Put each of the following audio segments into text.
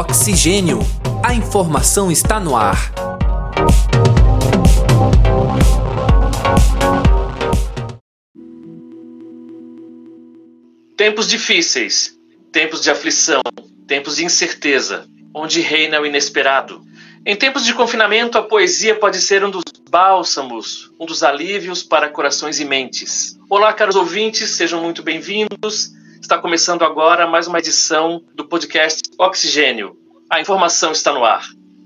Oxigênio. A informação está no ar. Tempos difíceis, tempos de aflição, tempos de incerteza, onde reina o inesperado. Em tempos de confinamento, a poesia pode ser um dos bálsamos, um dos alívios para corações e mentes. Olá, caros ouvintes, sejam muito bem-vindos. Está começando agora mais uma edição do podcast Oxigênio. A informação está no ar.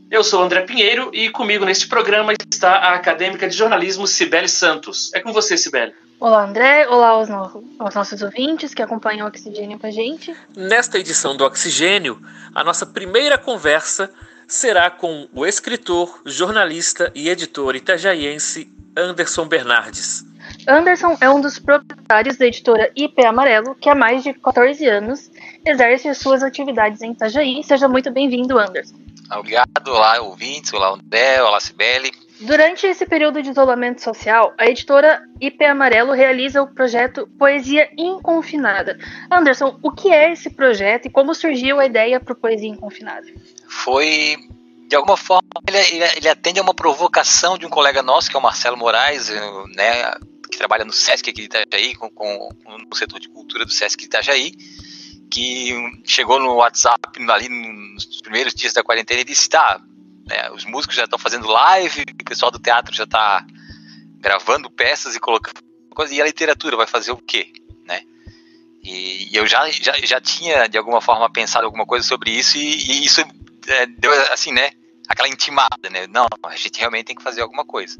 Eu sou André Pinheiro e comigo neste programa está a acadêmica de jornalismo Cibele Santos. É com você, Cibele. Olá, André. Olá aos, no... aos, nossos ouvintes que acompanham o Oxigênio com a gente. Nesta edição do Oxigênio, a nossa primeira conversa será com o escritor, jornalista e editor itajaiense Anderson Bernardes. Anderson é um dos proprietários da editora IP Amarelo, que há mais de 14 anos exerce suas atividades em Itajaí. Seja muito bem-vindo, Anderson. Obrigado, olá ouvintes, olá André, olá Sibeli. Durante esse período de isolamento social, a editora IP Amarelo realiza o projeto Poesia Inconfinada. Anderson, o que é esse projeto e como surgiu a ideia para o Poesia Inconfinada? Foi de alguma forma, ele, ele, atende a uma provocação de um colega nosso, que é o Marcelo Moraes, né, que trabalha no SESC aqui de Itajaí, com, com, no setor de cultura do SESC de Itajaí, que chegou no WhatsApp ali nos primeiros dias da quarentena e disse: tá, né, os músicos já estão fazendo live, o pessoal do teatro já está gravando peças e colocando coisa, e a literatura vai fazer o quê? Né? E, e eu já, já, já tinha, de alguma forma, pensado alguma coisa sobre isso, e, e isso é, deu assim, né? Aquela intimada, né? Não, a gente realmente tem que fazer alguma coisa.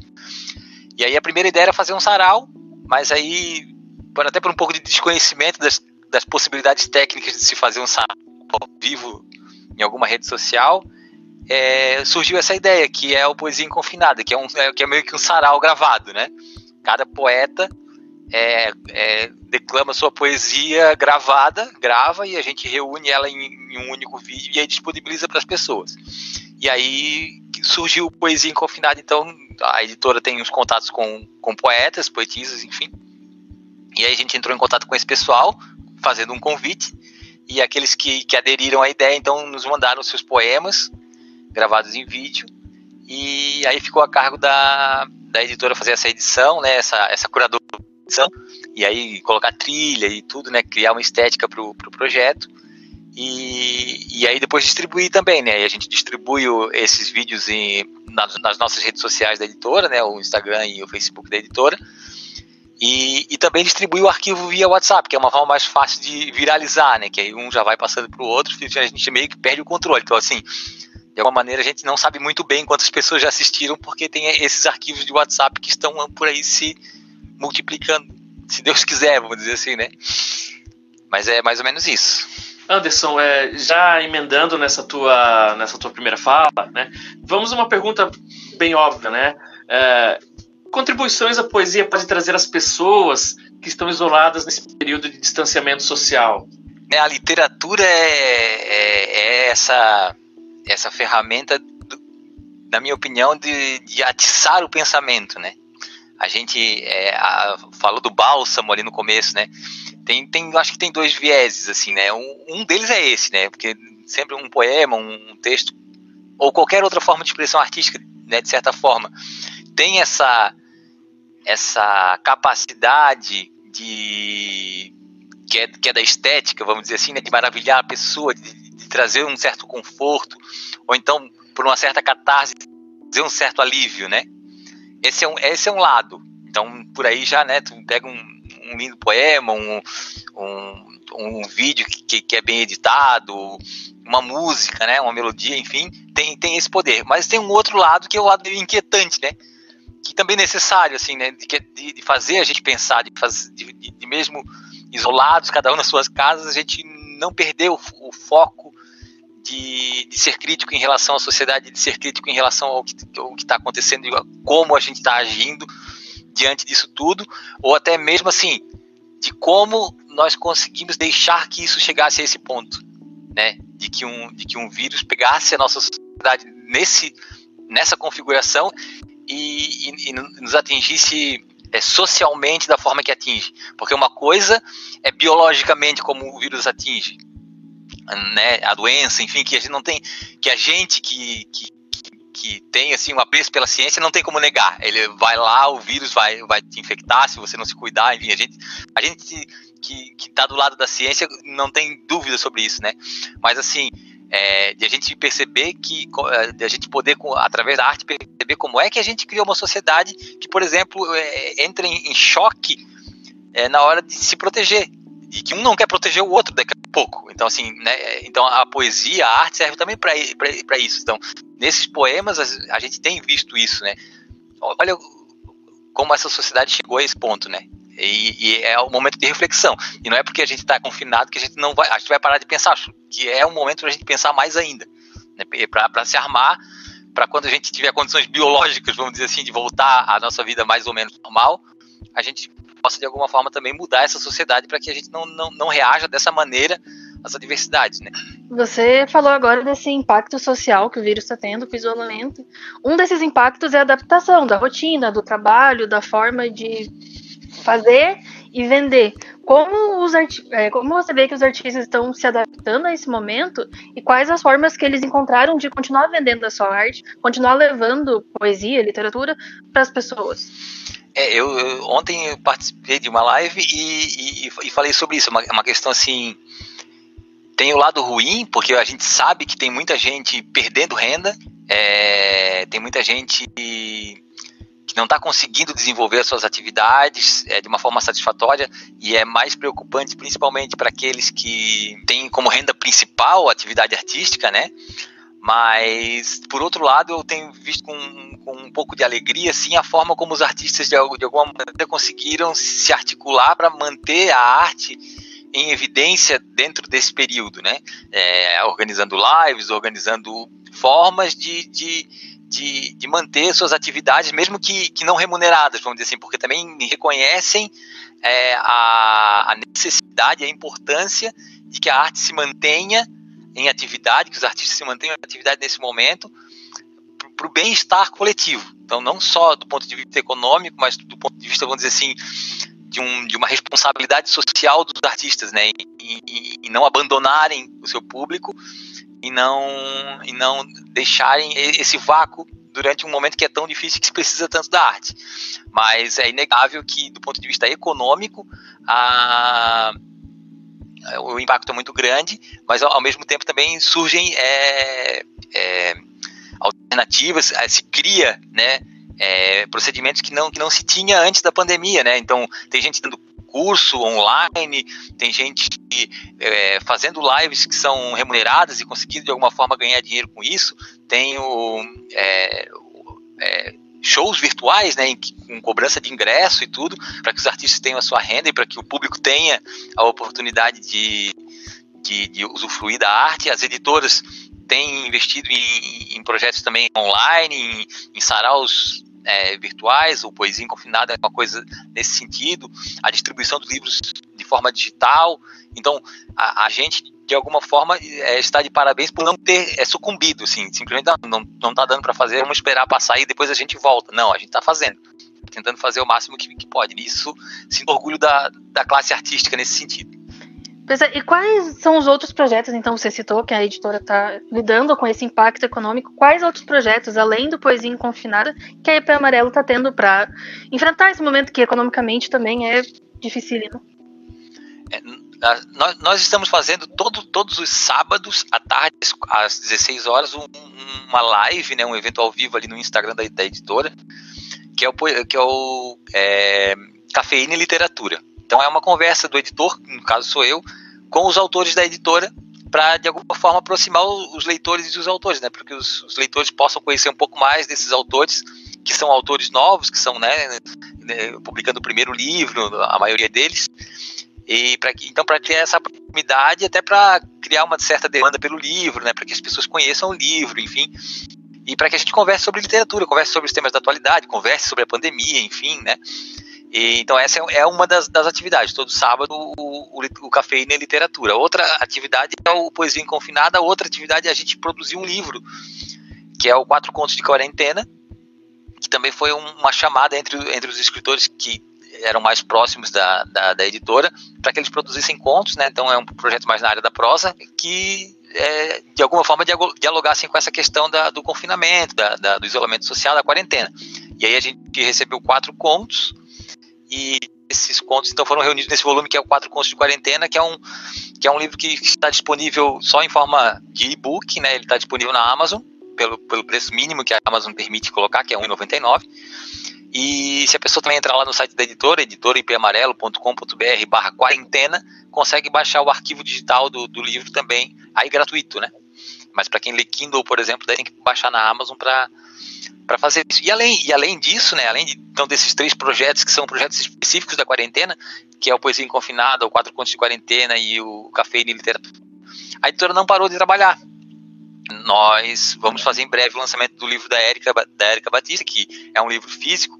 E aí a primeira ideia era fazer um sarau, mas aí, até por um pouco de desconhecimento das, das possibilidades técnicas de se fazer um sarau ao vivo em alguma rede social, é, surgiu essa ideia, que é o Poesia Inconfinada, que é, um, é, que é meio que um sarau gravado, né? Cada poeta é, é, declama sua poesia gravada, grava e a gente reúne ela em, em um único vídeo e aí disponibiliza para as pessoas. E aí surgiu Poesia Inconfinada, então a editora tem os contatos com, com poetas, poetisas, enfim. E aí a gente entrou em contato com esse pessoal, fazendo um convite, e aqueles que, que aderiram à ideia, então, nos mandaram seus poemas, gravados em vídeo, e aí ficou a cargo da, da editora fazer essa edição, né, essa, essa curadoria edição, e aí colocar trilha e tudo, né, criar uma estética para o pro projeto, e, e aí depois distribuir também, né? E a gente distribui esses vídeos em, nas, nas, nossas redes sociais da editora, né? O Instagram e o Facebook da editora. E, e também distribui o arquivo via WhatsApp, que é uma forma mais fácil de viralizar, né? Que aí um já vai passando para o outro, a gente meio que perde o controle. Então, assim, de alguma maneira a gente não sabe muito bem quantas pessoas já assistiram, porque tem esses arquivos de WhatsApp que estão por aí se multiplicando, se Deus quiser, vamos dizer assim, né? Mas é mais ou menos isso. Anderson, é, já emendando nessa tua, nessa tua primeira fala, né, vamos a uma pergunta bem óbvia, né? É, contribuições a poesia pode trazer às pessoas que estão isoladas nesse período de distanciamento social? É, a literatura é, é, é essa, essa ferramenta, do, na minha opinião, de, de atiçar o pensamento, né? A gente é, a, falou do bálsamo ali no começo, né? tem, tem, acho que tem dois vieses, assim, né? Um, um deles é esse, né? Porque sempre um poema, um texto, ou qualquer outra forma de expressão artística, né, de certa forma, tem essa, essa capacidade de que é, que é da estética, vamos dizer assim, né, de maravilhar a pessoa, de, de trazer um certo conforto, ou então, por uma certa catarse, trazer um certo alívio, né? Esse é um, esse é um lado. Então, por aí já, né, tu pega um, um lindo poema, um, um, um vídeo que, que é bem editado, uma música, né, uma melodia, enfim, tem, tem esse poder. Mas tem um outro lado que é o lado inquietante, né? Que também é necessário, assim, né? De, de fazer a gente pensar, de, de, de, mesmo isolados, cada um nas suas casas, a gente não perder o, o foco de, de, ser crítico em relação à sociedade, de ser crítico em relação ao que está acontecendo, como a gente está agindo diante disso tudo, ou até mesmo assim, de como nós conseguimos deixar que isso chegasse a esse ponto, né? De que um, de que um vírus pegasse a nossa sociedade nesse, nessa configuração e, e, e nos atingisse é, socialmente da forma que atinge. Porque uma coisa é biologicamente como o vírus atinge. né, a doença, enfim, que a gente não tem, que a gente que, que, que tem assim um apreço pela ciência não tem como negar. Ele vai lá, o vírus vai, vai te infectar se você não se cuidar, enfim, a gente, a gente que, que tá do lado da ciência não tem dúvida sobre isso, né? Mas assim, é, de a gente perceber que, é, de a gente poder, através da arte, perceber como é que a gente criou uma sociedade que, por exemplo, é, entra em, em choque é, na hora de se proteger e que um não quer proteger o outro daqui a pouco. Então, assim, né, então a poesia, a arte serve também para isso. Então, nesses poemas a, a, gente tem visto isso, né? Olha como essa sociedade chegou a esse ponto, né? E, e é o momento de reflexão. E não é porque a gente está confinado que a gente não vai, a gente vai parar de pensar. Que é um momento para a gente pensar mais ainda, né? Para se armar para quando a gente tiver condições biológicas, vamos dizer assim, de voltar à nossa vida mais ou menos normal, a gente possa de alguma forma também mudar essa sociedade para que a gente não, não, não reaja dessa maneira às adversidades, né? Você falou agora desse impacto social que o vírus está tendo com o isolamento. Um desses impactos é a adaptação da rotina, do trabalho, da forma de fazer e vender. Como, os é, como você vê que os artistas estão se adaptando a esse momento e quais as formas que eles encontraram de continuar vendendo a sua arte, continuar levando poesia, literatura para as pessoas? É, eu, eu, ontem eu participei de uma live e, e, e falei sobre isso. Uma, uma questão assim. Tem o lado ruim, porque a gente sabe que tem muita gente perdendo renda, é, tem muita gente que não está conseguindo desenvolver as suas atividades é, de uma forma satisfatória e é mais preocupante principalmente para aqueles que têm como renda principal a atividade artística, né? Mas, por outro lado, eu tenho visto com, com um pouco de alegria, assim, a forma como os artistas, de, de alguma maneira, conseguiram se articular para manter a arte em evidência dentro desse período, né? É, organizando lives, organizando formas de, de, de, de, manter suas atividades, mesmo que, que não remuneradas, vamos dizer assim, porque também reconhecem é, a, a necessidade, a importância de que a arte se mantenha em atividade, que os artistas se mantenham em atividade nesse momento, para o bem-estar coletivo. Então, não só do ponto de vista econômico, mas do ponto de vista, vamos dizer assim, de, um, de uma responsabilidade social dos artistas, né? E, e, e, não abandonarem o seu público e não, e não deixarem esse vácuo durante um momento que é tão difícil que se precisa tanto da arte. Mas é inegável que, do ponto de vista econômico, a o impacto é muito grande, mas ao, mesmo tempo também surgem é, é, alternativas, é, se cria, né, é, procedimentos que não, que não se tinha antes da pandemia, né? Então tem gente dando curso online, tem gente é, fazendo lives que são remuneradas e conseguindo de alguma forma ganhar dinheiro com isso. Tem o, é, é, shows virtuais, né, com cobrança de ingresso e tudo, para que os artistas tenham a sua renda e para que o público tenha a oportunidade de, de, de usufruir da arte. As editoras têm investido em, em projetos também online, em, em saraus é, virtuais, o Poesia Confinada é uma coisa nesse sentido, a distribuição dos livros de forma digital. Então, a, a gente, de alguma forma, é, está de parabéns por não ter é, sucumbido, assim, simplesmente não, não está dando para fazer, vamos esperar passar e depois a gente volta. Não, a gente está fazendo, tentando fazer o máximo que, que pode. Isso, sinto orgulho da, da classe artística nesse sentido. E quais são os outros projetos, então, você citou que a editora está lidando com esse impacto econômico, quais outros projetos, além do Poesia Inconfinada, que a EP Amarelo está tendo para enfrentar esse momento que economicamente também é dificílimo? É, nós, nós, estamos fazendo todo, todos os sábados à tarde, às 16 horas, um, uma live, né, um evento ao vivo ali no Instagram da, da editora, que é o, que é o é, Cafeína e Literatura. Então é uma conversa do editor, no caso sou eu, com os autores da editora para de alguma forma aproximar os leitores e os autores, né? Para que os, os, leitores possam conhecer um pouco mais desses autores que são autores novos, que são, né, né publicando o primeiro livro, a maioria deles. E para que então para criar essa proximidade, até para criar uma certa demanda pelo livro, né? Para que as pessoas conheçam o livro, enfim. E para que a gente converse sobre literatura, converse sobre os temas da atualidade, converse sobre a pandemia, enfim, né? E, então essa é, é uma das, das atividades. Todo sábado o, o, o Cafeína e Literatura. Outra atividade é o Poesia Inconfinada. Outra atividade é a gente produzir um livro, que é o Quatro Contos de Quarentena, que também foi uma chamada entre, entre os escritores que eram mais próximos da, da, da editora, para que eles produzissem contos, né? Então é um projeto mais na área da prosa que é, de alguma forma dialogassem com essa questão da, do confinamento, da, da, do isolamento social, da quarentena. E aí a gente recebeu quatro contos e esses contos então foram reunidos nesse volume que é o Quatro Contos de Quarentena, que é um que é um livro que está disponível só em forma de e-book, né? Ele está disponível na Amazon pelo, pelo preço mínimo que a Amazon permite colocar, que é R$ 1,99. E se a pessoa também entrar lá no site da editora, editoraipamarelo.com.br barra quarentena, consegue baixar o arquivo digital do, do livro também, aí gratuito, né? Mas para quem lê Kindle, por exemplo, daí tem que baixar na Amazon para para fazer isso. E além, e além disso, né, além de, então, desses três projetos que são projetos específicos da quarentena, que é o Poesia Inconfinada, o Quatro Contos de Quarentena e o Cafeína e Literatura, a editora não parou de trabalhar nós vamos fazer em breve o lançamento do livro da Érica, da Érica Batista, que é um livro físico,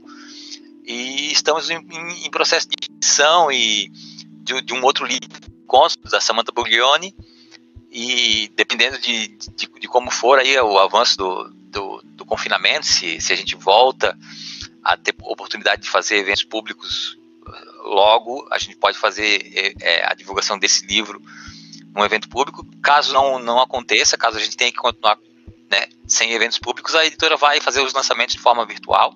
e estamos em, em, processo de edição e de, de, um outro livro, contos da Samantha Buglione, e dependendo de, de, de, como for aí o avanço do, do, do, confinamento, se, se a gente volta a ter oportunidade de fazer eventos públicos logo, a gente pode fazer é, a divulgação desse livro um evento público. Caso não, não aconteça, caso a gente tenha que continuar né, sem eventos públicos, a editora vai fazer os lançamentos de forma virtual,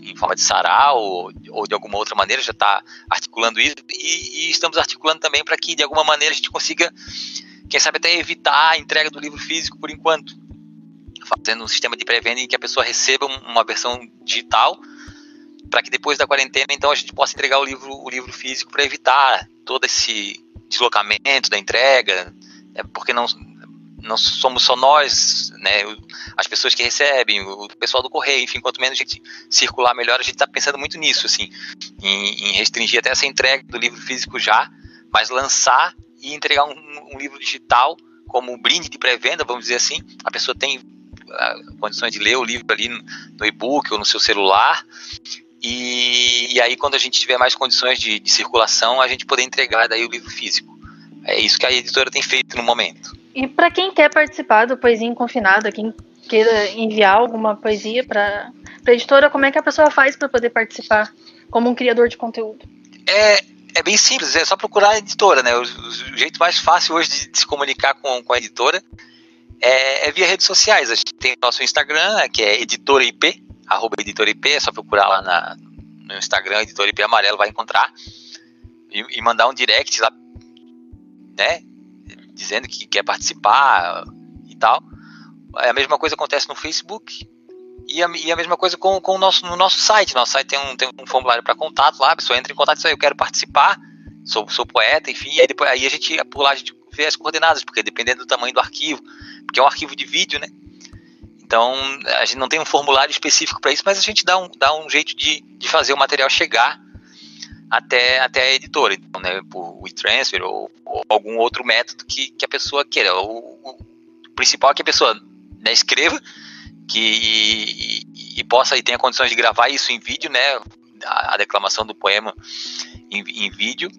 em forma de sarau ou, ou de alguma outra maneira, já está articulando isso. E, e, estamos articulando também para que de alguma maneira a gente consiga, quem sabe até evitar a entrega do livro físico por enquanto, fazendo um sistema de pré-venda em que a pessoa receba uma versão digital para que depois da quarentena então a gente possa entregar o livro o livro físico para evitar todo esse deslocamento da entrega, é porque não, não somos só nós, né, as pessoas que recebem, o pessoal do correio, enfim, quanto menos a gente circular melhor, a gente está pensando muito nisso, assim, em, em, restringir até essa entrega do livro físico já, mas lançar e entregar um, um livro digital como brinde de pré-venda, vamos dizer assim, a pessoa tem uh, condições de ler o livro ali no, no e-book ou no seu celular, e, e, aí, quando a gente tiver mais condições de, de, circulação, a gente poder entregar daí o livro físico. É isso que a editora tem feito no momento. E para quem quer participar do Poesia Inconfinada, quem queira enviar alguma poesia para a editora, como é que a pessoa faz para poder participar como um criador de conteúdo? É, é bem simples, é só procurar a editora, né? O, o jeito mais fácil hoje de, de se comunicar com, com a editora é, é, via redes sociais. A gente tem nosso Instagram, que é editora IP, arroba editora IP, é só procurar lá na, no Instagram, editora IP Amarelo, vai encontrar. E, e, mandar um direct lá, né? Dizendo que quer participar e tal. A mesma coisa acontece no Facebook. E a, e a mesma coisa com, com o nosso, no nosso site. Nosso site tem um, tem um formulário para contato lá, a pessoa entra em contato e diz, eu quero participar, sou, sou poeta, enfim, aí, depois, aí a gente, por lá a gente vê as coordenadas, porque dependendo do tamanho do arquivo, porque é um arquivo de vídeo, né? Então, a gente não tem um formulário específico para isso, mas a gente dá um, dá um jeito de, de fazer o material chegar até, até a editora, então, né, por WeTransfer ou, ou algum outro método que, que a pessoa queira. O, o, principal é que a pessoa né, escreva que, e, e, possa e tenha condições de gravar isso em vídeo, né, a, a declamação do poema em, em vídeo,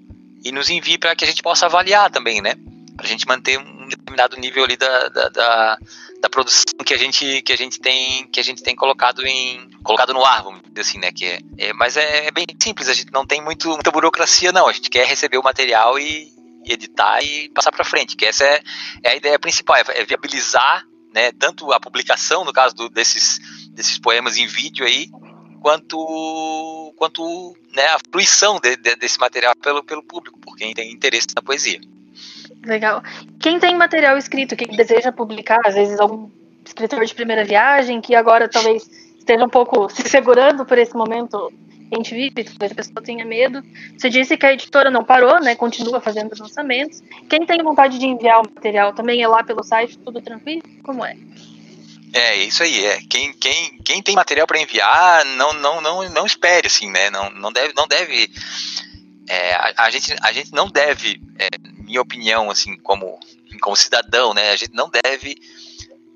e nos envie para que a gente possa avaliar também, né, para a gente manter um determinado nível ali da, da, da da produção que a gente que a gente tem que a gente tem colocado em colocado no ar vamos dizer assim né? Que é, é mas é, é, bem simples a gente não tem muito muita burocracia não. A gente quer receber o material e, e editar e passar para frente que essa é, é, a ideia principal é, é, viabilizar né tanto a publicação no caso do, desses desses poemas em vídeo aí quanto quanto né, a fruição de, de, desse material pelo pelo público por quem tem interesse na poesia Legal. Quem tem material escrito que deseja publicar, às vezes algum escritor de primeira viagem que agora talvez esteja um pouco se segurando por esse momento que a gente vive, talvez a pessoa tenha medo. Você disse que a editora não parou, né? Continua fazendo os lançamentos. Quem tem vontade de enviar o material também é lá pelo site, tudo tranquilo? Como é? É, isso aí, é. Quem, quem, quem tem material para enviar, não, não, não, não espere, assim, né? Não, não deve, não deve é, a, a, gente, a gente não deve, é, minha opinião, assim, como, como cidadão, né, a gente não deve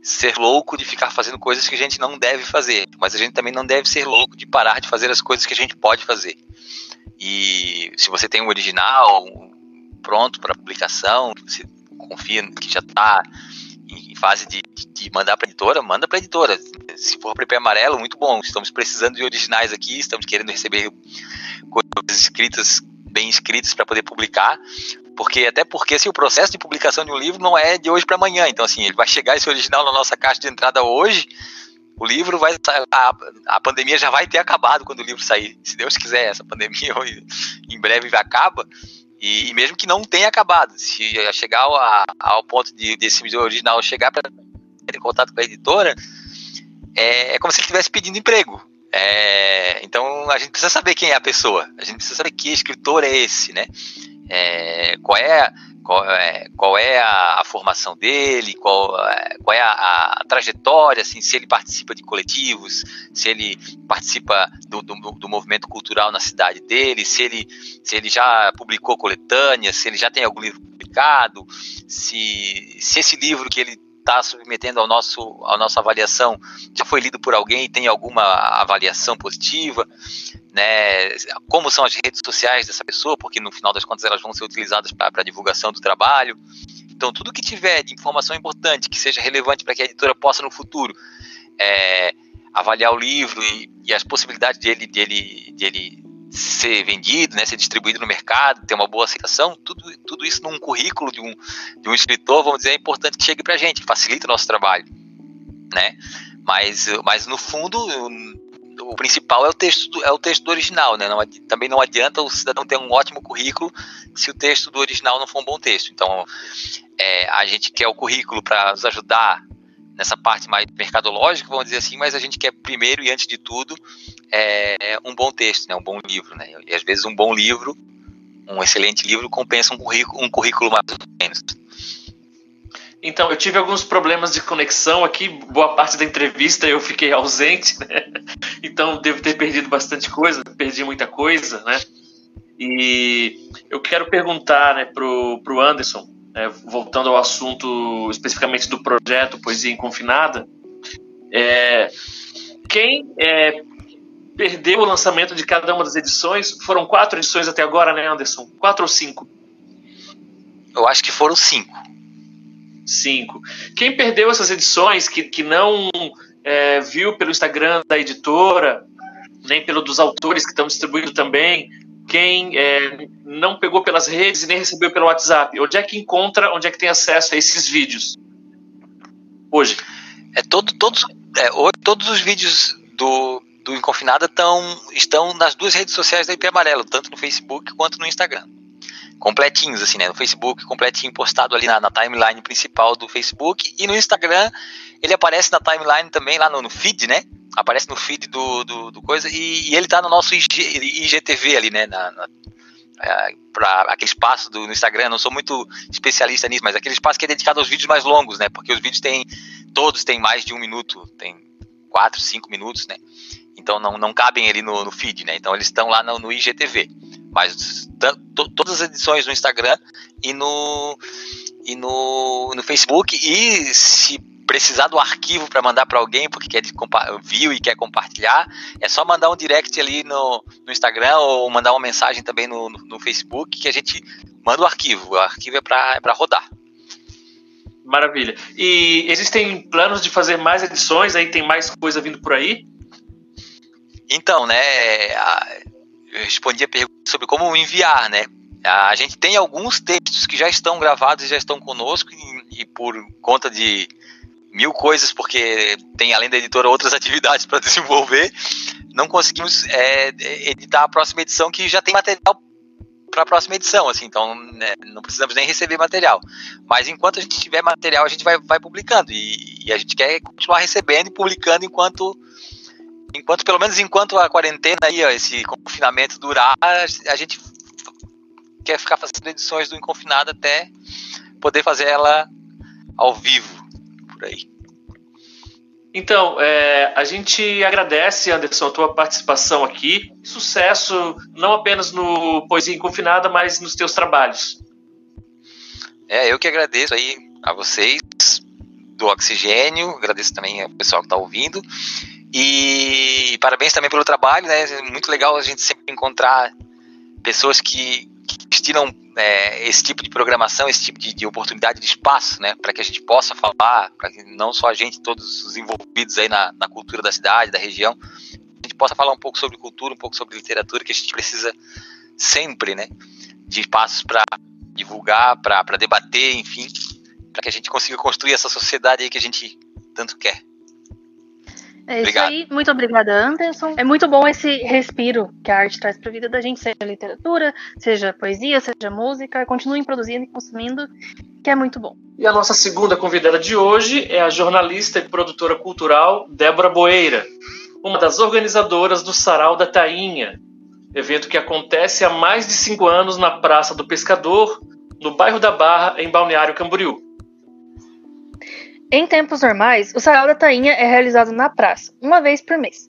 ser louco de ficar fazendo coisas que a gente não deve fazer, mas a gente também não deve ser louco de parar de fazer as coisas que a gente pode fazer. E se você tem um original pronto para publicação, que você confia que já está em fase de, de mandar para editora, manda para editora. Se for para amarelo, muito bom. Estamos precisando de originais aqui, estamos querendo receber coisas escritas, bem escritas para poder publicar. Porque até porque assim, o processo de publicação de um livro não é de hoje para amanhã. Então assim, ele vai chegar esse original na nossa caixa de entrada hoje. O livro vai a, a pandemia já vai ter acabado quando o livro sair. Se Deus quiser, essa pandemia em breve acaba. E, e mesmo que não tenha acabado, se chegar ao, ao ponto de desse original chegar para ter contato com a editora, é, é como se ele estivesse pedindo emprego. É, então a gente precisa saber quem é a pessoa, a gente precisa saber que escritor é esse, né? É, qual é qual é, qual é a, a, formação dele, qual, é, qual é a, a, trajetória, assim, se ele participa de coletivos, se ele participa do, do, do, movimento cultural na cidade dele, se ele, se ele já publicou coletâneas, se ele já tem algum livro publicado, se, se esse livro que ele está submetendo ao nosso, à nossa avaliação já foi lido por alguém tem alguma avaliação positiva, né? Como são as redes sociais dessa pessoa, porque no final das contas elas vão ser utilizadas para divulgação do trabalho. Então, tudo que tiver de informação importante, que seja relevante para que a editora possa no futuro é, avaliar o livro e, e, as possibilidades dele, dele, dele ser vendido, né, ser distribuído no mercado, ter uma boa aceitação, tudo, tudo isso num currículo de um, de um escritor, vamos dizer, é importante que chegue para a gente, facilita o nosso trabalho, né? Mas, mas no fundo, o principal é o texto é o texto do original, né? Não, também não adianta o cidadão ter um ótimo currículo se o texto do original não for um bom texto. Então, é, a gente quer o currículo para nos ajudar nessa parte mais mercadológica, vamos dizer assim, mas a gente quer primeiro e antes de tudo é, um bom texto, né, um bom livro, né, e às vezes um bom livro, um excelente livro compensa um currículo, um currículo mais ou menos. Então, eu tive alguns problemas de conexão aqui, boa parte da entrevista eu fiquei ausente, né? Então devo ter perdido bastante coisa, perdi muita coisa, né? E eu quero perguntar, né, pro, pro Anderson, é, voltando ao assunto especificamente do projeto Poesia Inconfinada, é, quem é, perdeu o lançamento de cada uma das edições, foram quatro edições até agora, né, Anderson? Quatro ou cinco? Eu acho que foram cinco. Cinco. Quem perdeu essas edições, que, que não é, viu pelo Instagram da editora, nem pelo dos autores que estão distribuindo também, quem é, não pegou pelas redes e nem recebeu pelo WhatsApp? Onde é que encontra, onde é que tem acesso a esses vídeos? Hoje. É todo, todos, é, todos os vídeos do, do Inconfinada tão, estão nas duas redes sociais da IP Amarelo, tanto no Facebook quanto no Instagram. Completinhos, assim, né? No Facebook, completinho, postado ali na, na timeline principal do Facebook. E no Instagram, ele aparece na timeline também, lá no, no feed, né? Aparece no feed do, do, do coisa e, e, ele tá no nosso IG, IGTV ali, né? Na, na, é, para aquele espaço do, no Instagram, não sou muito especialista nisso, mas aquele espaço que é dedicado aos vídeos mais longos, né? Porque os vídeos têm, todos têm mais de um minuto, tem quatro, cinco minutos, né? Então não, não cabem ali no, no feed, né? Então eles estão lá no, no IGTV. Mas todas as edições no Instagram e no, e no, no Facebook. E se precisar do arquivo para mandar para alguém porque quer viu e quer compartilhar, é só mandar um direct ali no, no Instagram ou mandar uma mensagem também no, no, no Facebook que a gente manda o arquivo. O arquivo é para é rodar. Maravilha. E existem planos de fazer mais edições? Aí tem mais coisa vindo por aí? Então, né? Eu respondi a pergunta sobre como enviar, né? A gente tem alguns textos que já estão gravados e já estão conosco e, e por conta de mil coisas, porque tem, além da editora, outras atividades para desenvolver, não conseguimos é, editar a próxima edição que já tem material para a próxima edição, assim, então né, não precisamos nem receber material. Mas enquanto a gente tiver material, a gente vai, vai publicando e, e, a gente quer continuar recebendo e publicando enquanto, enquanto pelo menos enquanto a quarentena aí, esse confinamento durar, a gente quer ficar fazendo edições do Inconfinado até poder fazer ela ao vivo por aí. Então, é, a gente agradece, Anderson, a tua participação aqui. Sucesso, não apenas no Poesia Inconfinada, mas nos teus trabalhos. É, eu que agradeço aí a vocês do Oxigênio, agradeço também ao pessoal que está ouvindo. E parabéns também pelo trabalho, né? É muito legal a gente sempre encontrar pessoas que, que destinam é, esse tipo de programação, esse tipo de, de oportunidade de espaço, né, para que a gente possa falar, para que não só a gente, todos os envolvidos aí na, na cultura da cidade, da região, a gente possa falar um pouco sobre cultura, um pouco sobre literatura, que a gente precisa sempre, né, de espaços para divulgar, para debater, enfim, para que a gente consiga construir essa sociedade aí que a gente tanto quer. É isso Obrigado. aí. Muito obrigada, Anderson. É muito bom esse respiro que a arte traz para a vida da gente, seja literatura, seja poesia, seja música. Continuem produzindo e consumindo, que é muito bom. E a nossa segunda convidada de hoje é a jornalista e produtora cultural Débora Boeira, uma das organizadoras do Sarau da Tainha, evento que acontece há mais de cinco anos na Praça do Pescador, no bairro da Barra, em Balneário Camboriú. Em tempos normais, o Sarau da Tainha é realizado na praça, uma vez por mês.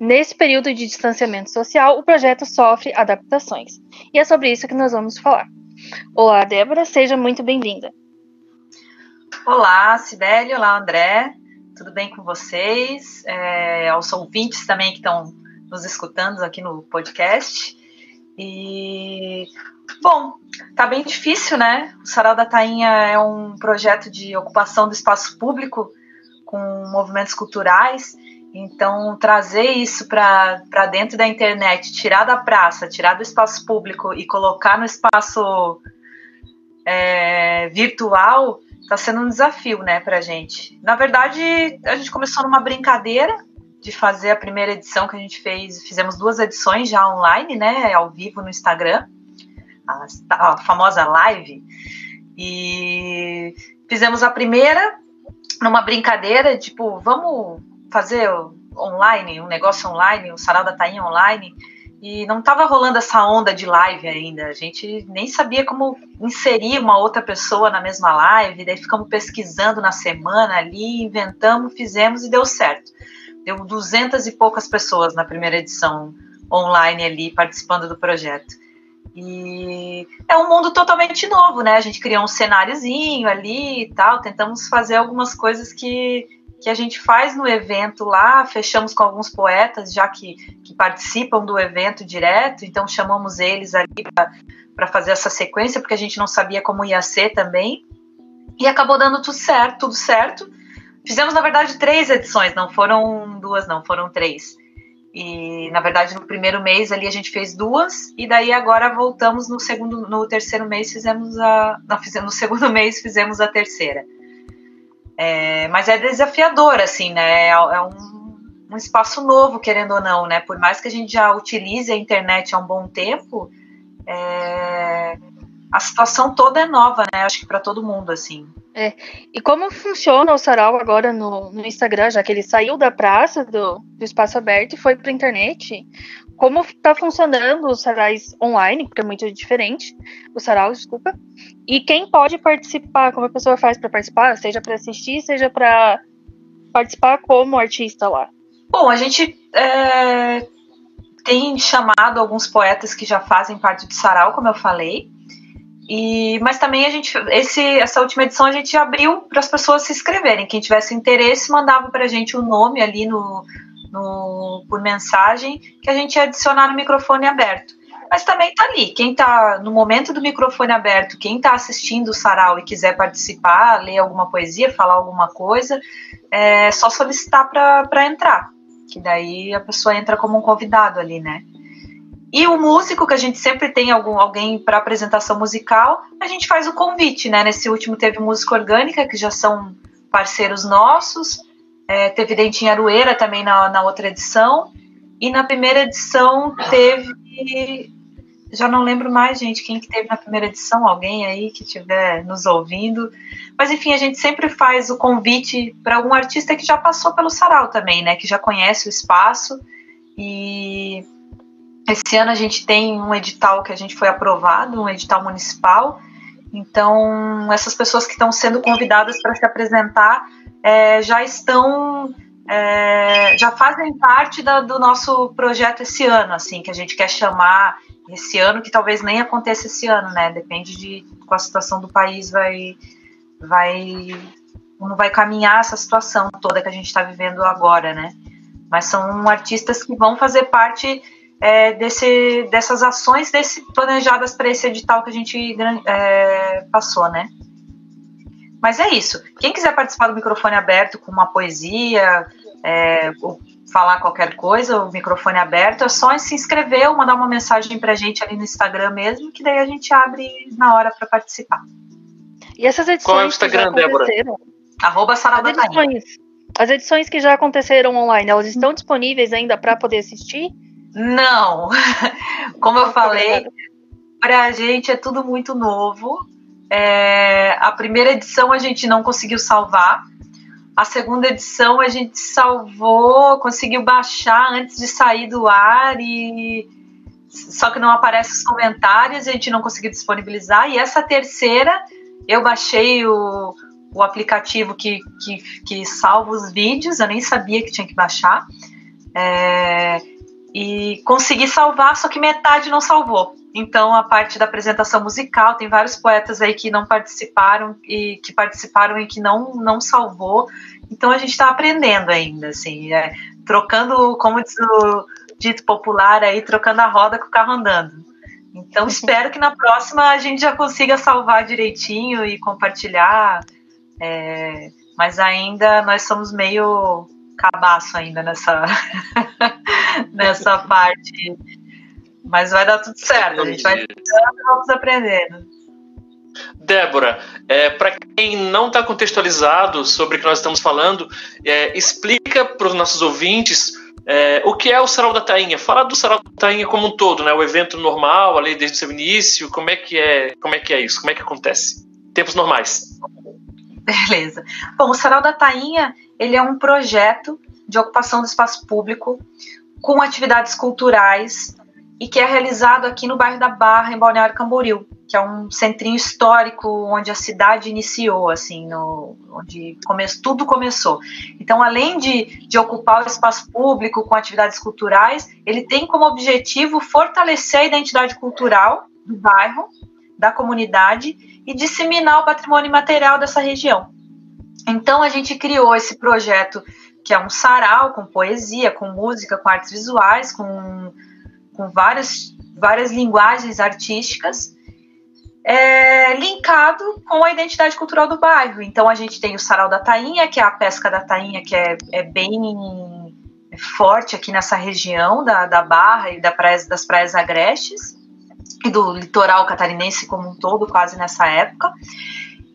Nesse período de distanciamento social, o projeto sofre adaptações. E é sobre isso que nós vamos falar. Olá, Débora, seja muito bem-vinda. Olá, Sibeli, olá, André. Tudo bem com vocês? É, aos ouvintes também que estão nos escutando aqui no podcast. E Bom, tá bem difícil, né? O Sarau da Tainha é um projeto de ocupação do espaço público com movimentos culturais. Então, trazer isso para dentro da internet, tirar da praça, tirar do espaço público e colocar no espaço é, virtual, está sendo um desafio, né, para gente. Na verdade, a gente começou numa brincadeira de fazer a primeira edição que a gente fez, fizemos duas edições já online, né, ao vivo no Instagram a, a famosa live, e fizemos a primeira numa brincadeira, tipo, vamos fazer online, um negócio online, um sarau da tainha online, e não estava rolando essa onda de live ainda. A gente nem sabia como inserir uma outra pessoa na mesma live. Daí ficamos pesquisando na semana ali, inventamos, fizemos e deu certo. Deu duzentas e poucas pessoas na primeira edição online ali participando do projeto. E é um mundo totalmente novo, né? A gente criou um cenáriozinho ali e tal, tentamos fazer algumas coisas que, que a gente faz no evento lá, fechamos com alguns poetas já que, que participam do evento direto, então chamamos eles ali para fazer essa sequência, porque a gente não sabia como ia ser também. E acabou dando tudo certo, tudo certo. Fizemos, na verdade, três edições, não foram duas, não, foram três. E na verdade no primeiro mês ali a gente fez duas e daí agora voltamos no segundo, no terceiro mês fizemos a, não fizemos no segundo mês fizemos a terceira. É, mas é desafiador assim, né? É, é um, um espaço novo querendo ou não, né? Por mais que a gente já utilize a internet há um bom tempo, é, a situação toda é nova, né? Acho que para todo mundo, assim. É. E como funciona o sarau agora no, no Instagram, já que ele saiu da praça, do, do espaço aberto e foi para a internet? Como está funcionando os sarais online, porque é muito diferente, o sarau, desculpa. E quem pode participar, como a pessoa faz para participar, seja para assistir, seja para participar como artista lá? Bom, a gente é, tem chamado alguns poetas que já fazem parte do sarau, como eu falei. E, mas também a gente, esse, essa última edição a gente abriu para as pessoas se inscreverem. Quem tivesse interesse mandava para a gente um nome ali no, no, por mensagem que a gente ia adicionar no microfone aberto. Mas também está ali. Quem está no momento do microfone aberto, quem está assistindo o sarau e quiser participar, ler alguma poesia, falar alguma coisa, é só solicitar para entrar. Que daí a pessoa entra como um convidado ali, né? E o músico, que a gente sempre tem algum, alguém para apresentação musical, a gente faz o convite, né? Nesse último teve música orgânica, que já são parceiros nossos. É, teve Dentinha Arueira também na, na outra edição. E na primeira edição teve. Já não lembro mais, gente, quem que teve na primeira edição, alguém aí que estiver nos ouvindo. Mas enfim, a gente sempre faz o convite para algum artista que já passou pelo sarau também, né? Que já conhece o espaço. E esse ano a gente tem um edital que a gente foi aprovado, um edital municipal. Então, essas pessoas que estão sendo convidadas para se apresentar é, já estão, é, já fazem parte da, do nosso projeto esse ano, assim, que a gente quer chamar esse ano, que talvez nem aconteça esse ano, né? Depende de com a situação do país vai, vai, como vai caminhar essa situação toda que a gente está vivendo agora, né? Mas são artistas que vão fazer parte é, desse, dessas ações desse, planejadas para esse edital que a gente é, passou, né? Mas é isso. Quem quiser participar do microfone aberto com uma poesia, é, ou falar qualquer coisa, o microfone aberto, é só se inscrever ou mandar uma mensagem para a gente ali no Instagram mesmo, que daí a gente abre na hora para participar. E essas edições Qual é o Instagram, Débora? Arroba as edições, as edições que já aconteceram online, elas estão disponíveis ainda para poder assistir? Não. Como eu falei, para a gente é tudo muito novo. É, a primeira edição a gente não conseguiu salvar. A segunda edição a gente salvou, conseguiu baixar antes de sair do ar e só que não aparece os comentários, a gente não conseguiu disponibilizar. E essa terceira, eu baixei o, o aplicativo que, que, que salva os vídeos, eu nem sabia que tinha que baixar. É, e consegui salvar, só que metade não salvou. Então, a parte da apresentação musical, tem vários poetas aí que não participaram e que participaram e que não, não salvou. Então, a gente está aprendendo ainda, assim, é, trocando, como diz o dito popular aí, trocando a roda com o carro andando. Então, espero que na próxima a gente já consiga salvar direitinho e compartilhar. É, mas ainda nós somos meio cabaço ainda nessa, nessa parte. Mas vai dar tudo certo. A gente vai e vamos aprendendo. Débora, é, para quem não está contextualizado sobre o que nós estamos falando, é, explica para os nossos ouvintes é, o que é o Sarau da Tainha. Fala do Sarau da Tainha como um todo, né? O evento normal, ali desde o seu início, como é que é, como é que é isso? Como é que acontece? Tempos normais. Beleza. Bom, o Sarau da Tainha, ele é um projeto de ocupação do espaço público com atividades culturais e que é realizado aqui no bairro da Barra, em Balneário Camboriú, que é um centrinho histórico onde a cidade iniciou, assim, no, onde come, tudo começou. Então, além de, de ocupar o espaço público com atividades culturais, ele tem como objetivo fortalecer a identidade cultural do bairro, da comunidade e disseminar o patrimônio material dessa região. Então, a gente criou esse projeto que é um sarau com poesia, com música, com artes visuais, com, com várias, várias linguagens artísticas, é, linkado com a identidade cultural do bairro. Então a gente tem o sarau da tainha, que é a pesca da tainha, que é, é bem forte aqui nessa região da, da Barra e da praia, das praias agrestes e do litoral catarinense como um todo, quase nessa época.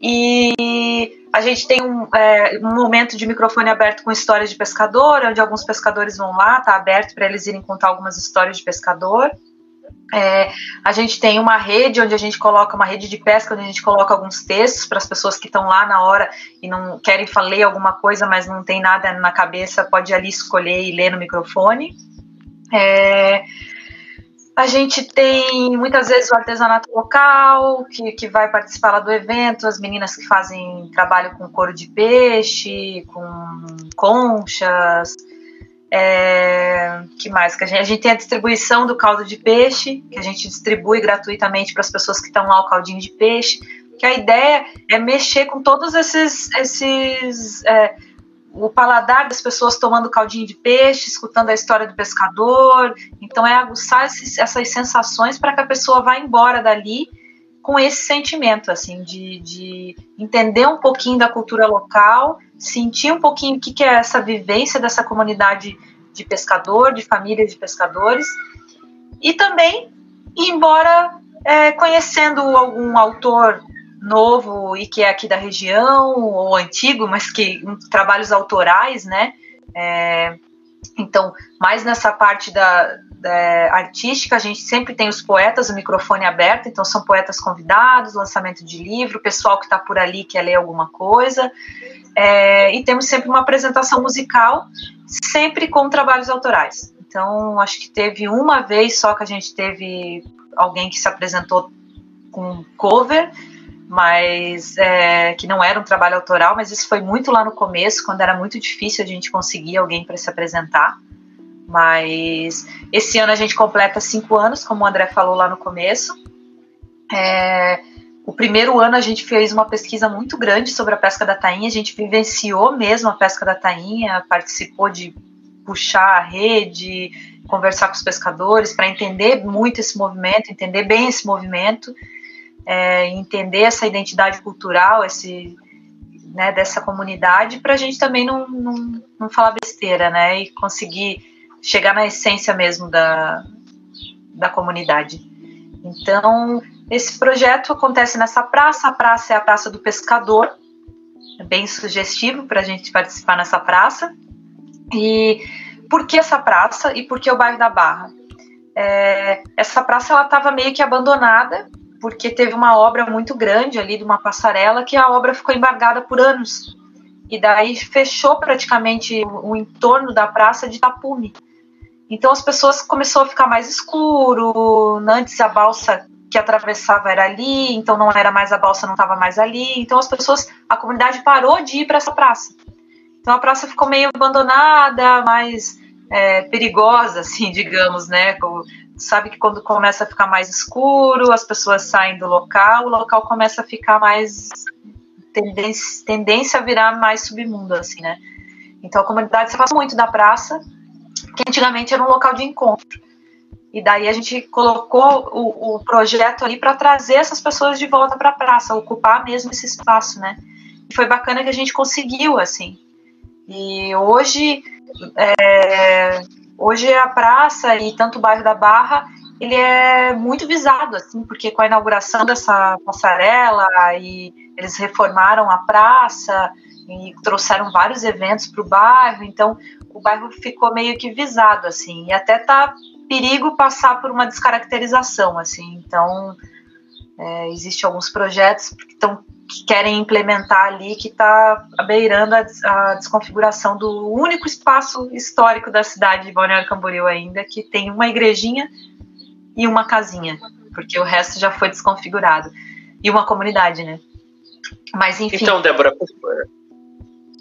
E a gente tem um, é, um, momento de microfone aberto com histórias de pescador, onde alguns pescadores vão lá, tá aberto para eles irem contar algumas histórias de pescador. É, a gente tem uma rede onde a gente coloca uma rede de pesca, onde a gente coloca alguns textos para as pessoas que estão lá na hora e não querem ler alguma coisa, mas não tem nada na cabeça, pode ali escolher e ler no microfone. É, a gente tem muitas vezes o artesanato local, que, que vai participar lá do evento, as meninas que fazem trabalho com couro de peixe, com conchas. É, que mais? Que a, gente, a gente tem a distribuição do caldo de peixe, que a gente distribui gratuitamente para as pessoas que estão lá o caldinho de peixe. Que a ideia é mexer com todos esses, esses é, o paladar das pessoas tomando caldinho de peixe, escutando a história do pescador. Então, é aguçar esses, essas sensações para que a pessoa vá embora dali com esse sentimento, assim, de, de entender um pouquinho da cultura local, sentir um pouquinho o que, que é essa vivência dessa comunidade de pescador, de família de pescadores, e também ir embora é, conhecendo algum autor novo e que é aqui da região, ou antigo, mas que um, trabalhos autorais, né? É, então, mais nessa parte da, da, artística, a gente sempre tem os poetas, o microfone aberto, então são poetas convidados, lançamento de livro, pessoal que está por ali quer ler alguma coisa. É, e temos sempre uma apresentação musical, sempre com trabalhos autorais. Então, acho que teve uma vez só que a gente teve alguém que se apresentou com cover, mas é, que não era um trabalho autoral, mas isso foi muito lá no começo, quando era muito difícil a gente conseguir alguém para se apresentar. Mas esse ano a gente completa cinco anos, como o André falou lá no começo. É, o primeiro ano a gente fez uma pesquisa muito grande sobre a pesca da tainha, a gente vivenciou mesmo a pesca da tainha, participou de puxar a rede, conversar com os pescadores, para entender muito esse movimento, entender bem esse movimento, é, entender essa identidade cultural, esse, né, dessa comunidade, para a gente também não, não, não falar besteira, né, e conseguir chegar na essência mesmo da, da comunidade. Então, esse projeto acontece nessa praça, a praça é a Praça do Pescador, é bem sugestivo para a gente participar nessa praça. E por que essa praça e por que o bairro da Barra? É, essa praça ela estava meio que abandonada porque teve uma obra muito grande ali de uma passarela que a obra ficou embargada por anos e daí fechou praticamente o, entorno da praça de tapume. Então as pessoas começou a ficar mais escuro. Antes a balsa que atravessava era ali, então não era mais a balsa, não estava mais ali. Então as pessoas, a comunidade parou de ir para essa praça. Então a praça ficou meio abandonada, mais é, perigosa, assim, digamos, né? Como, sabe que quando começa a ficar mais escuro, as pessoas saem do local, o local começa a ficar mais tendência, tendência a virar mais submundo, assim, né? Então a comunidade se afasta muito da praça, que antigamente era um local de encontro. E daí a gente colocou o, o projeto ali para trazer essas pessoas de volta para a praça, ocupar mesmo esse espaço, né? E foi bacana que a gente conseguiu, assim. E hoje, é, hoje a praça e tanto o bairro da Barra, ele é muito visado, assim, porque com a inauguração dessa passarela e eles reformaram a praça e trouxeram vários eventos para o bairro, então o bairro ficou meio que visado, assim, e até tá perigo passar por uma descaracterização, assim, então é, existe alguns projetos que estão que querem implementar ali, que está beirando a, a, desconfiguração do único espaço histórico da cidade de Balneário Camboriú ainda, que tem uma igrejinha e uma casinha, porque o resto já foi desconfigurado. E uma comunidade, né? Mas enfim. Então, Débora, por,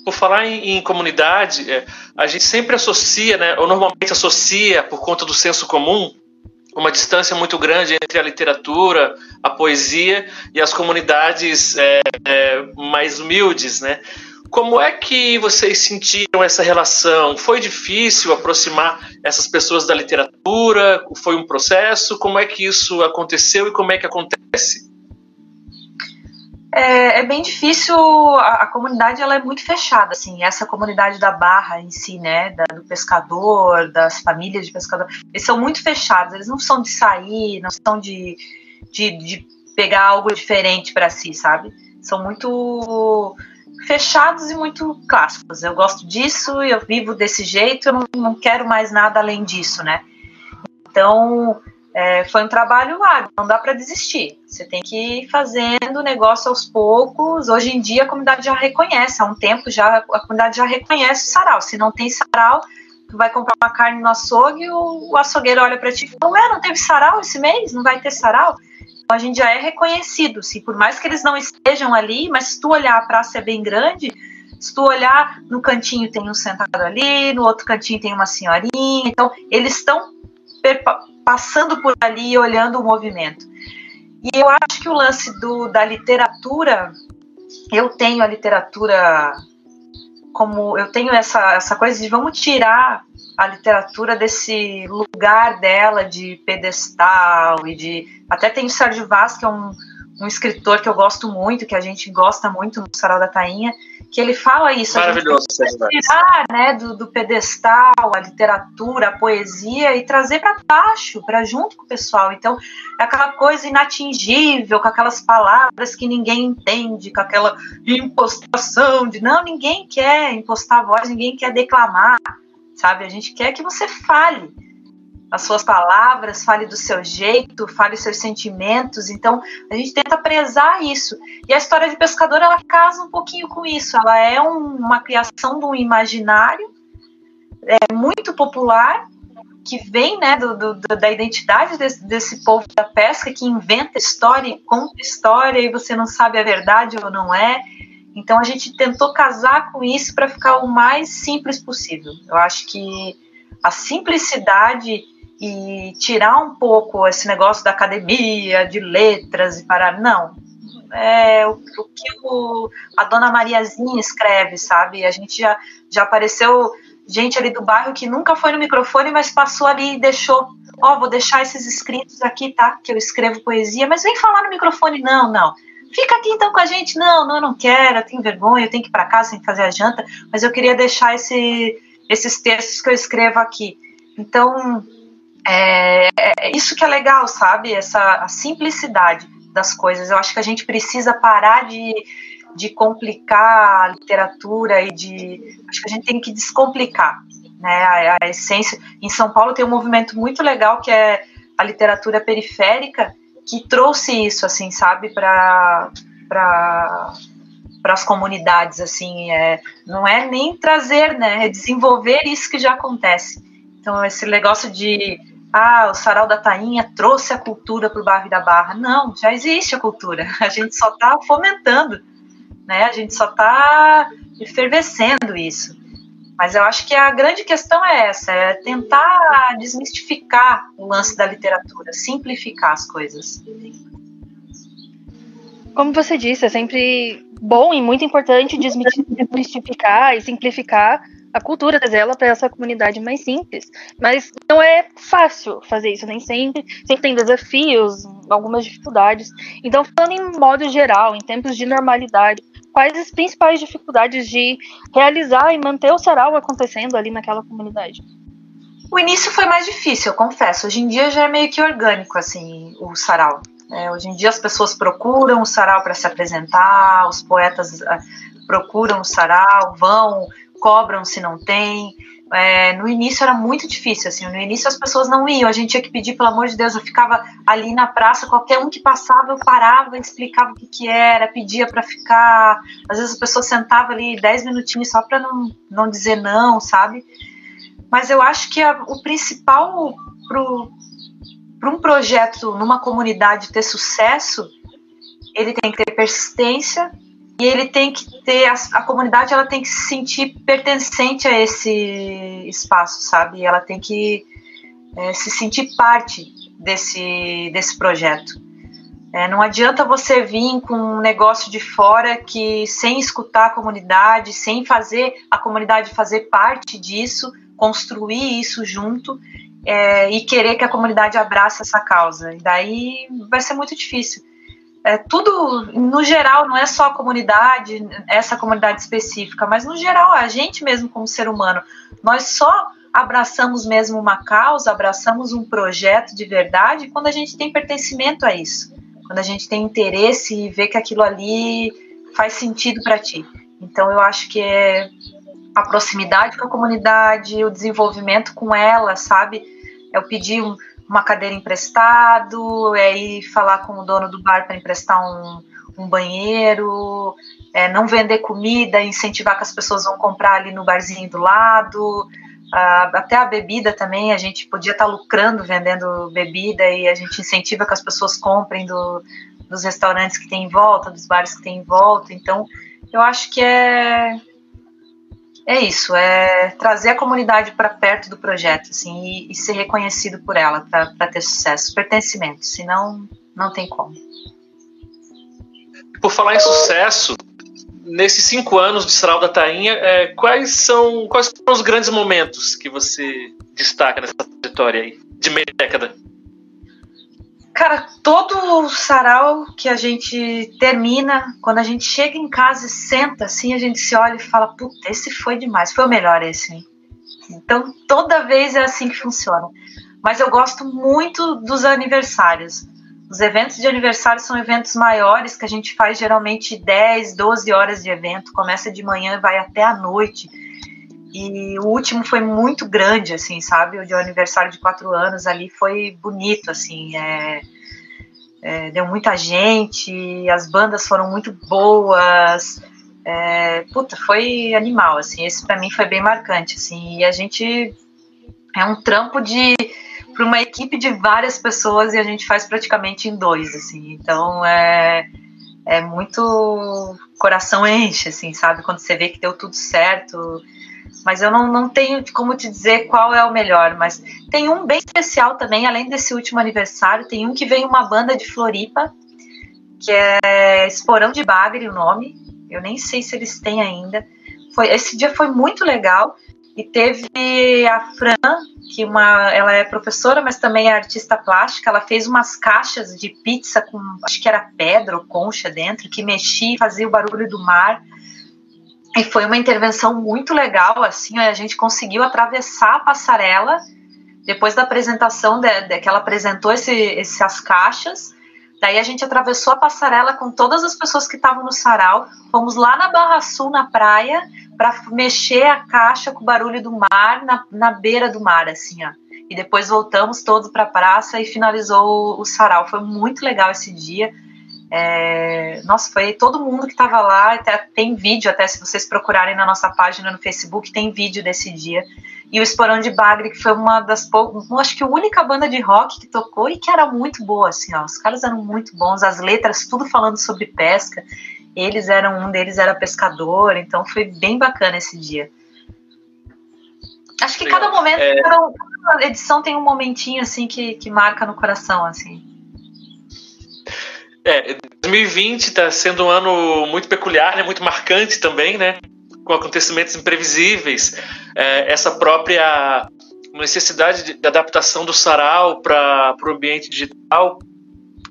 por falar em, em, comunidade, é, a gente sempre associa, né, ou normalmente associa, por conta do senso comum, uma distância muito grande entre a literatura, a poesia e as comunidades é, é, mais humildes, né? Como é que vocês sentiram essa relação? Foi difícil aproximar essas pessoas da literatura? Foi um processo? Como é que isso aconteceu e como é que acontece? É, é, bem difícil, a, a, comunidade ela é muito fechada, assim, essa comunidade da Barra em si, né, da, do pescador, das famílias de pescador, eles são muito fechados, eles não são de sair, não são de, de, de pegar algo diferente para si, sabe? São muito fechados e muito clássicos. Eu gosto disso, eu vivo desse jeito, eu não, não quero mais nada além disso, né? Então, é, foi um trabalho árduo, não dá para desistir. Você tem que ir fazendo o negócio aos poucos. Hoje em dia a comunidade já reconhece, há um tempo já a comunidade já reconhece o sarau. Se não tem sarau, tu vai comprar uma carne no açougue, o, o açougueiro olha para ti e fala: Ué, não teve sarau esse mês? Não vai ter sarau? Então a gente já é reconhecido, sim, por mais que eles não estejam ali, mas se tu olhar a praça é bem grande, se tu olhar no cantinho tem um sentado ali, no outro cantinho tem uma senhorinha, então eles estão passando por ali e olhando o movimento. E eu acho que o lance do, da literatura, eu tenho a literatura como eu tenho essa, essa coisa de vamos tirar a literatura desse lugar dela de pedestal e de até tem o Sérgio Vaz que é um, um escritor que eu gosto muito que a gente gosta muito no Sarau da Tainha que ele fala isso. Maravilhoso. Tirar né, do, do, pedestal a literatura, a poesia e trazer para baixo, para junto com o pessoal. Então, é aquela coisa inatingível, com aquelas palavras que ninguém entende, com aquela impostação de não, ninguém quer impostar a voz, ninguém quer declamar, sabe? A gente quer que você fale as suas palavras, fale do seu jeito, fale seus sentimentos. Então, a gente tenta prezar isso. E a história de pescador, ela casa um pouquinho com isso. Ela é um, uma criação de um imaginário é, muito popular que vem né, do, do, da identidade desse, desse, povo da pesca que inventa história e conta história e você não sabe a verdade ou não é. Então a gente tentou casar com isso para ficar o mais simples possível. Eu acho que a simplicidade e tirar um pouco esse negócio da academia, de letras e parar. Não. É o, o que o, a dona Mariazinha escreve, sabe? A gente já, já apareceu gente ali do bairro que nunca foi no microfone, mas passou ali e deixou. Ó, oh, vou deixar esses escritos aqui, tá? Que eu escrevo poesia, mas vem falar no microfone, não, não. Fica aqui então com a gente. Não, não, não quero, eu tenho vergonha, eu tenho que ir para casa, tenho que fazer a janta, mas eu queria deixar esse, esses textos que eu escrevo aqui. Então, é, é isso que é legal, sabe? Essa simplicidade das coisas. Eu acho que a gente precisa parar de, de complicar a literatura e de. Acho que a gente tem que descomplicar né, a, a essência. Em São Paulo tem um movimento muito legal que é a literatura periférica, que trouxe isso, assim, sabe, para para as comunidades, assim, é, não é nem trazer, né, é desenvolver isso que já acontece. Então, esse negócio de ah, o Sarau da Tainha trouxe a cultura para o bairro da Barra. Não, já existe a cultura. A gente só está fomentando, né? A gente só está efervescendo isso. Mas eu acho que a grande questão é essa, é tentar desmistificar o lance da literatura, simplificar as coisas. Como você disse, é sempre bom e muito importante desmistificar e simplificar a cultura dela para essa comunidade mais simples. Mas não é fácil fazer isso, nem sempre. Sempre tem desafios, algumas dificuldades. Então, falando em modo geral, em tempos de normalidade, quais as principais dificuldades de realizar e manter o sarau acontecendo ali naquela comunidade? O início foi mais difícil, eu confesso. Hoje em dia já é meio que orgânico, assim, o sarau. É, hoje em dia as pessoas procuram o sarau para se apresentar, os poetas uh, procuram o sarau, vão, cobram se não tem. É, no início era muito difícil, assim, no início as pessoas não iam, a gente tinha que pedir, pelo amor de Deus, eu ficava ali na praça, qualquer um que passava, eu parava, explicava o que que era, pedia para ficar, às vezes a pessoa sentava ali dez minutinhos só para não, não dizer não, sabe? Mas eu acho que a, o principal para um projeto numa comunidade ter sucesso, ele tem que ter persistência, e ele tem que ter a, a, comunidade ela tem que se sentir pertencente a esse espaço sabe? Ela tem que é, se sentir parte desse desse projeto. É, não adianta você vir com um negócio de fora que sem escutar a comunidade sem fazer a comunidade fazer parte disso construir isso junto é, e querer que a comunidade abrace essa causa. E daí vai ser muito difícil é, tudo no geral, não é só a comunidade, essa comunidade específica, mas no geral, a gente mesmo como ser humano, nós só abraçamos mesmo uma causa, abraçamos um projeto de verdade quando a gente tem pertencimento a isso, quando a gente tem interesse e vê que aquilo ali faz sentido para ti. Então eu acho que é a proximidade com a comunidade, o desenvolvimento com ela, sabe? É o pedir um, uma cadeira emprestado, é ir falar com o dono do bar para emprestar um, um banheiro, é não vender comida, incentivar que as pessoas vão comprar ali no barzinho do lado, ah, até a bebida também, a gente podia estar tá lucrando vendendo bebida e a gente incentiva que as pessoas comprem do, dos restaurantes que tem em volta, dos bares que tem em volta, então eu acho que é é isso, é trazer a comunidade para perto do projeto, assim, e, e ser reconhecido por ela para ter sucesso, pertencimento, senão não tem como. Por falar em sucesso, nesses cinco anos de Sarau da Tainha, é, quais são quais são os grandes momentos que você destaca nessa trajetória aí de meia década? Cara, todo sarau que a gente termina, quando a gente chega em casa e senta assim, a gente se olha e fala: Puta, esse foi demais, foi o melhor esse. Hein? Então, toda vez é assim que funciona. Mas eu gosto muito dos aniversários. Os eventos de aniversário são eventos maiores que a gente faz geralmente 10, 12 horas de evento, começa de manhã e vai até a noite. E o último foi muito grande, assim, sabe? O de aniversário de quatro anos ali foi bonito, assim. É, é, deu muita gente, as bandas foram muito boas. É, puta, foi animal, assim. Esse para mim foi bem marcante, assim. E a gente é um trampo de para uma equipe de várias pessoas e a gente faz praticamente em dois, assim. Então é é muito coração enche, assim, sabe? Quando você vê que deu tudo certo mas eu não, não tenho como te dizer qual é o melhor. Mas tem um bem especial também, além desse último aniversário, tem um que veio uma banda de Floripa, que é Esporão de Bagre o nome. Eu nem sei se eles têm ainda. Foi, esse dia foi muito legal. E teve a Fran, que uma, ela é professora, mas também é artista plástica. Ela fez umas caixas de pizza com, acho que era pedra ou concha dentro, que mexia e fazia o barulho do mar. E foi uma intervenção muito legal, assim, a gente conseguiu atravessar a passarela depois da apresentação de, de que ela apresentou esse, essas caixas. Daí a gente atravessou a passarela com todas as pessoas que estavam no sarau, fomos lá na Barra Sul, na praia, para mexer a caixa com o barulho do mar na, na beira do mar, assim, ó. E depois voltamos todos para a praça e finalizou o, o sarau. Foi muito legal esse dia. É, nossa, foi todo mundo que estava lá. Até, tem vídeo, até se vocês procurarem na nossa página no Facebook, tem vídeo desse dia. E o Esporão de Bagre, que foi uma das poucas, acho que a única banda de rock que tocou e que era muito boa, assim, ó. Os caras eram muito bons, as letras tudo falando sobre pesca. Eles eram, um deles era pescador, então foi bem bacana esse dia. Acho que Legal. cada momento, é... cada edição tem um momentinho assim que, que marca no coração, assim. É, 2020 está sendo um ano muito peculiar, né, muito marcante também, né, com acontecimentos imprevisíveis. É, essa própria necessidade de, de adaptação do sarau para o ambiente digital,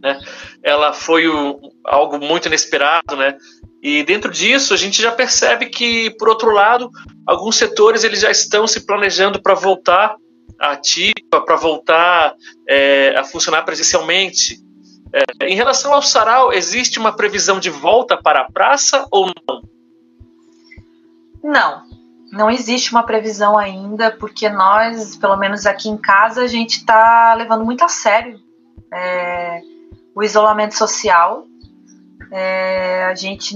né, ela foi o, algo muito inesperado, né, e dentro disso, a gente já percebe que, por outro lado, alguns setores eles já estão se planejando para voltar ativa, para voltar é, a funcionar presencialmente. É, em relação ao sarau, existe uma previsão de volta para a praça ou não? Não, não existe uma previsão ainda, porque nós, pelo menos aqui em casa, a gente está levando muito a sério é, o isolamento social é, a gente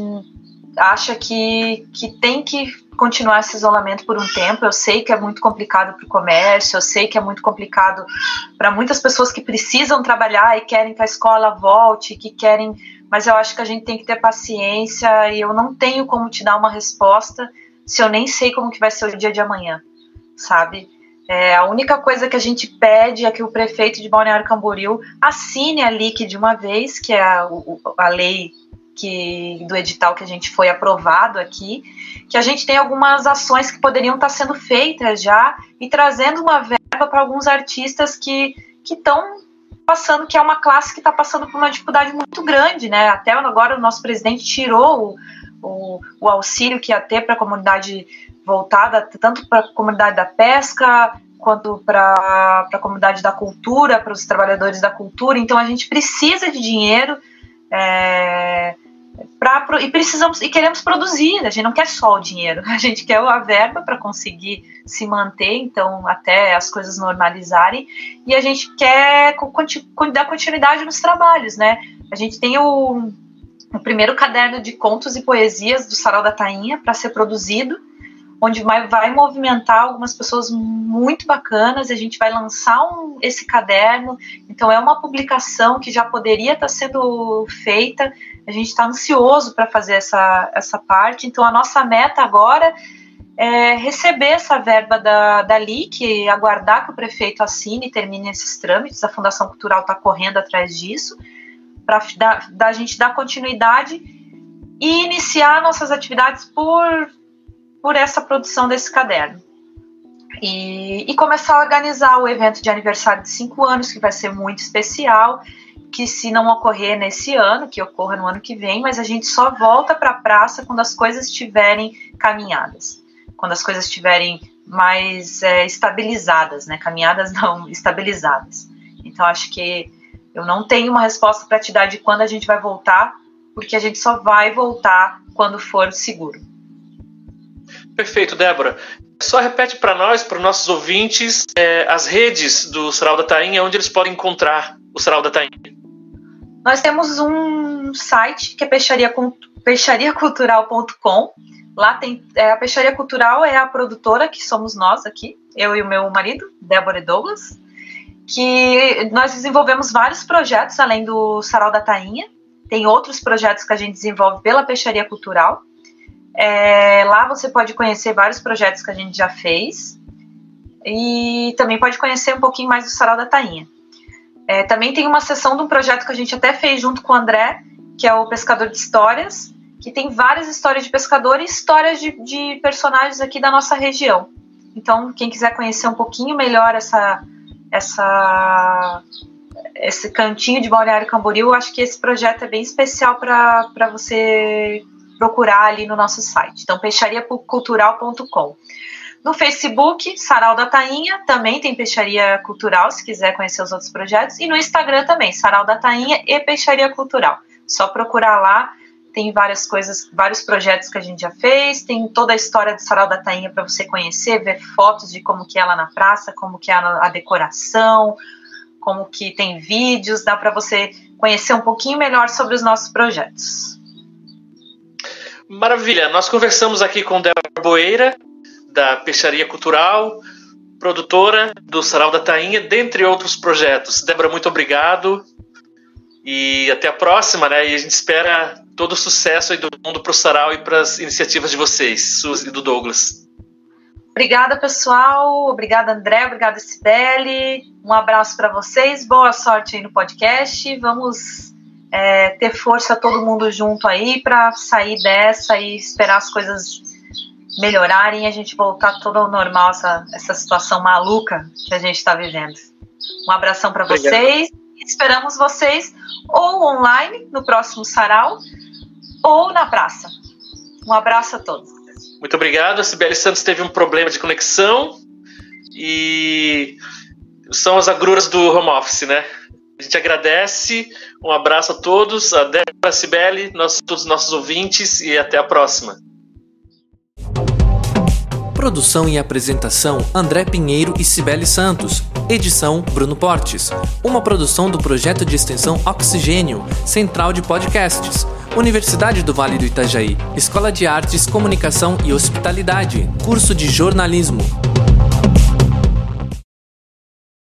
acha que, que tem que continuar esse isolamento por um tempo. Eu sei que é muito complicado para o comércio, eu sei que é muito complicado para muitas pessoas que precisam trabalhar e querem que a escola volte, que querem. Mas eu acho que a gente tem que ter paciência e eu não tenho como te dar uma resposta se eu nem sei como que vai ser o dia de amanhã, sabe? É, a única coisa que a gente pede é que o prefeito de Balneário Camboriú assine a LIC de uma vez, que é a, a lei que, do edital que a gente foi aprovado aqui, que a gente tem algumas ações que poderiam estar sendo feitas já e trazendo uma verba para alguns artistas que estão passando, que é uma classe que está passando por uma dificuldade muito grande, né? Até agora o nosso presidente tirou o, o, o auxílio que ia ter para a comunidade voltada tanto para a comunidade da pesca quanto para a comunidade da cultura, para os trabalhadores da cultura. Então a gente precisa de dinheiro é, pra, e precisamos e queremos produzir. A gente não quer só o dinheiro, a gente quer a verba para conseguir se manter, então até as coisas normalizarem. E a gente quer dar continuidade nos trabalhos, né? A gente tem o, o primeiro caderno de contos e poesias do Sarau da Tainha para ser produzido onde vai, vai movimentar algumas pessoas muito bacanas. A gente vai lançar um, esse caderno, então é uma publicação que já poderia estar sendo feita. A gente está ansioso para fazer essa, essa parte. Então a nossa meta agora é receber essa verba da, da LIC, aguardar que o prefeito assine e termine esses trâmites. A Fundação Cultural está correndo atrás disso, para a gente dar continuidade e iniciar nossas atividades por por essa produção desse caderno. E, e, começar a organizar o evento de aniversário de cinco anos, que vai ser muito especial, que se não ocorrer nesse ano, que ocorra no ano que vem, mas a gente só volta para a praça quando as coisas estiverem caminhadas, quando as coisas estiverem mais é, estabilizadas, né? Caminhadas não, estabilizadas. Então acho que eu não tenho uma resposta para te dar de quando a gente vai voltar, porque a gente só vai voltar quando for seguro. Perfeito, Débora. Só repete para nós, para os nossos ouvintes, é, as redes do Sarau da Tainha, onde eles podem encontrar o Sarau da Tainha. Nós temos um site que é peixaria, peixariacultural.com. Lá tem é, a Peixaria Cultural é a produtora que somos nós aqui, eu e o meu marido, Débora e Douglas, que nós desenvolvemos vários projetos além do Sarau da Tainha. Tem outros projetos que a gente desenvolve pela Peixaria Cultural. É, lá você pode conhecer vários projetos que a gente já fez e também pode conhecer um pouquinho mais do Sarau da Tainha. É, também tem uma sessão de um projeto que a gente até fez junto com o André, que é o Pescador de Histórias, que tem várias histórias de pescador e histórias de, de personagens aqui da nossa região. Então, quem quiser conhecer um pouquinho melhor essa, essa, esse cantinho de Balneário Camboriú, acho que esse projeto é bem especial para você procurar ali no nosso site. Então, peixariacultural.com. No Facebook, Sarau da Tainha, também tem Peixaria Cultural, se quiser conhecer os outros projetos. E no Instagram também, Sarau da Tainha e Peixaria Cultural. Só procurar lá, tem várias coisas, vários projetos que a gente já fez, tem toda a história do Sarau da Tainha para você conhecer, ver fotos de como que é lá na praça, como que é a decoração, como que tem vídeos, dá para você conhecer um pouquinho melhor sobre os nossos projetos. Maravilha, nós conversamos aqui com Débora Boeira, da Peixaria Cultural, produtora do Sarau da Tainha, dentre outros projetos. Débora, muito obrigado e até a próxima, né? E a gente espera todo o sucesso aí do mundo para o Sarau e para as iniciativas de vocês, Suzy e do Douglas. Obrigada, pessoal. Obrigada, André. Obrigada, Sibeli. Um abraço para vocês. Boa sorte aí no podcast. Vamos é, ter força todo mundo junto aí para sair dessa e esperar as coisas melhorarem e a gente voltar todo ao normal, essa, essa situação maluca que a gente está vivendo. Um abração para vocês. Esperamos vocês ou online no próximo sarau ou na praça. Um abraço a todos. Muito obrigado. A Sibeli Santos teve um problema de conexão e são as agruras do home office, né? A gente agradece, um abraço a todos, a Débora, Sibeli, nós, todos os nossos ouvintes e até a próxima. Produção e apresentação André Pinheiro e Cibele Santos. Edição Bruno Portes. Uma produção do projeto de extensão Oxigênio, Central de Podcasts. Universidade do Vale do Itajaí, Escola de Artes, Comunicação e Hospitalidade, curso de jornalismo.